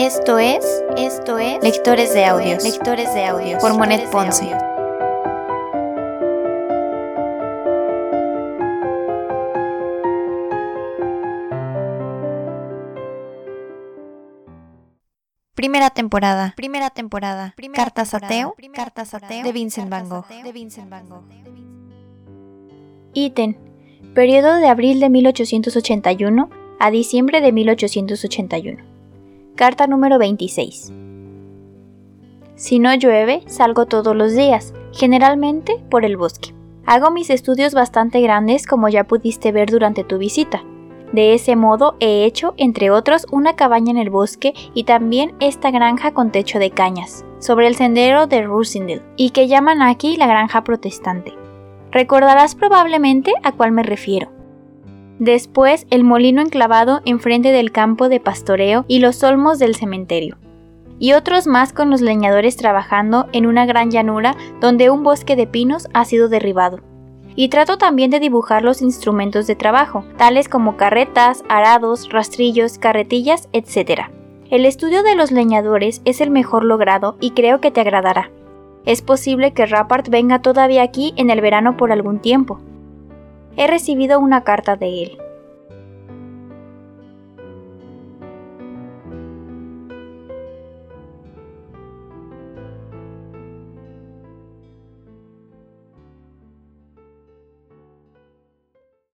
Esto es, esto es Lectores de Audios, Lectores de Audios. Por Monet Ponce. Primera temporada, primera temporada, Cartas ateo, Cartas ateo de Vincent Van Gogh, de Vincent Van Gogh. Ítem, periodo de abril de 1881 a diciembre de 1881. Carta número 26. Si no llueve, salgo todos los días, generalmente por el bosque. Hago mis estudios bastante grandes como ya pudiste ver durante tu visita. De ese modo he hecho, entre otros, una cabaña en el bosque y también esta granja con techo de cañas, sobre el sendero de Rusindel, y que llaman aquí la granja protestante. Recordarás probablemente a cuál me refiero. Después el molino enclavado enfrente del campo de pastoreo y los olmos del cementerio. Y otros más con los leñadores trabajando en una gran llanura donde un bosque de pinos ha sido derribado. Y trato también de dibujar los instrumentos de trabajo, tales como carretas, arados, rastrillos, carretillas, etc. El estudio de los leñadores es el mejor logrado y creo que te agradará. Es posible que Rappart venga todavía aquí en el verano por algún tiempo, he recibido una carta de él.